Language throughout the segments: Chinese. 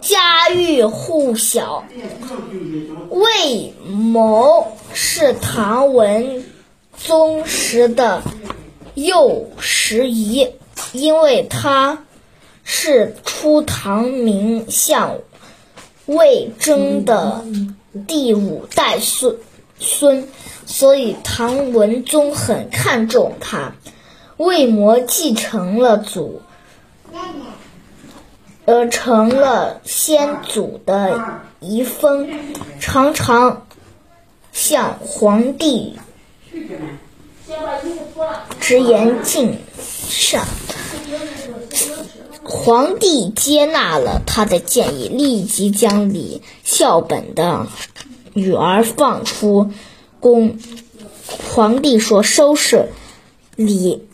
家喻户晓。魏谋是唐文宗时的右拾遗，因为他是初唐名相魏征的第五代孙孙，所以唐文宗很看重他。魏魔继承了祖，呃，成了先祖的遗风，常常向皇帝直言进上。皇帝接纳了他的建议，立即将李孝本的女儿放出宫。皇帝说：“收拾李。”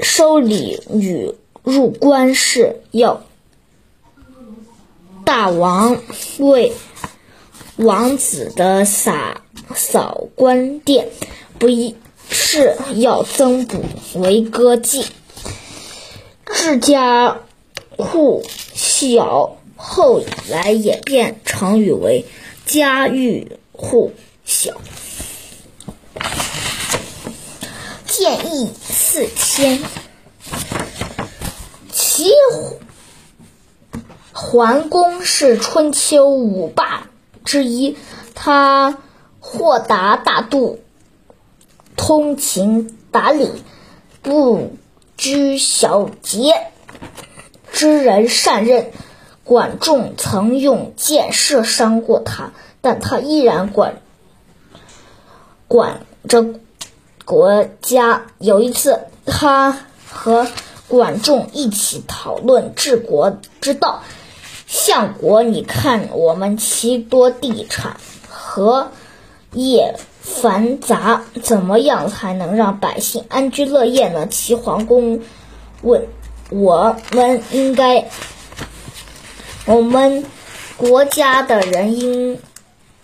收李女入官是，要大王为王子的洒扫官殿，不一是要增补为歌妓。治家户晓，后来演变成语为家喻户晓。建议四千，齐桓公是春秋五霸之一，他豁达大度，通情达理，不拘小节，知人善任。管仲曾用箭射伤过他，但他依然管管着。国家有一次，他和管仲一起讨论治国之道。相国，你看我们齐多地产和业繁杂，怎么样才能让百姓安居乐业呢？齐桓公问：“我们应该，我们国家的人应，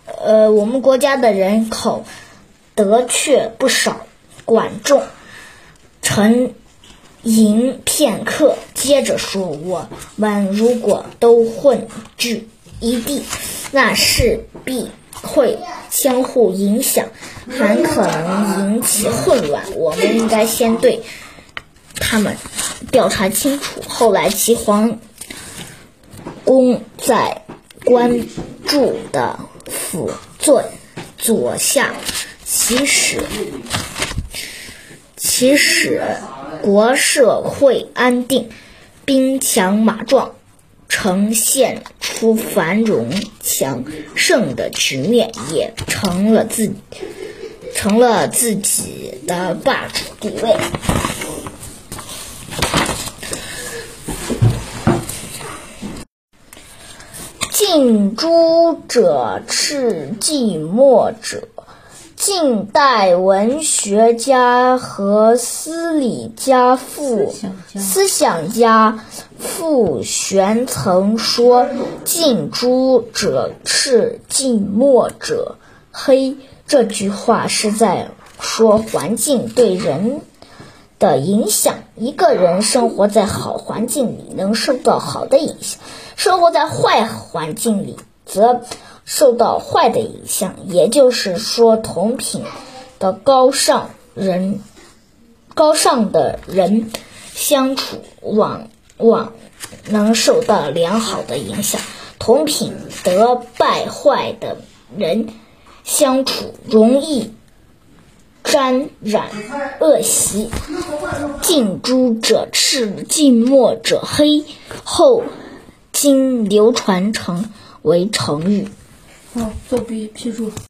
呃，我们国家的人口得却不少。”管仲臣吟片刻，接着说：“我们如果都混至一地，那势必会相互影响，很可能引起混乱。我们应该先对他们调查清楚。”后来，齐桓公在关注的辅佐左下，其实。其使国社会安定，兵强马壮，呈现出繁荣强盛的局面，也成了自成了自己的霸主地位。近朱者赤，近墨者。近代文学家和思理家傅思想家傅玄曾说：“近朱者赤，近墨者黑。”这句话是在说环境对人的影响。一个人生活在好环境里，能受到好的影响；生活在坏环境里，则。受到坏的影响，也就是说，同品的高尚人、高尚的人相处，往往能受到良好的影响；同品德败坏的人相处，容易沾染恶习。近朱者赤，近墨者黑，后经流传成为成语。好，作弊批注。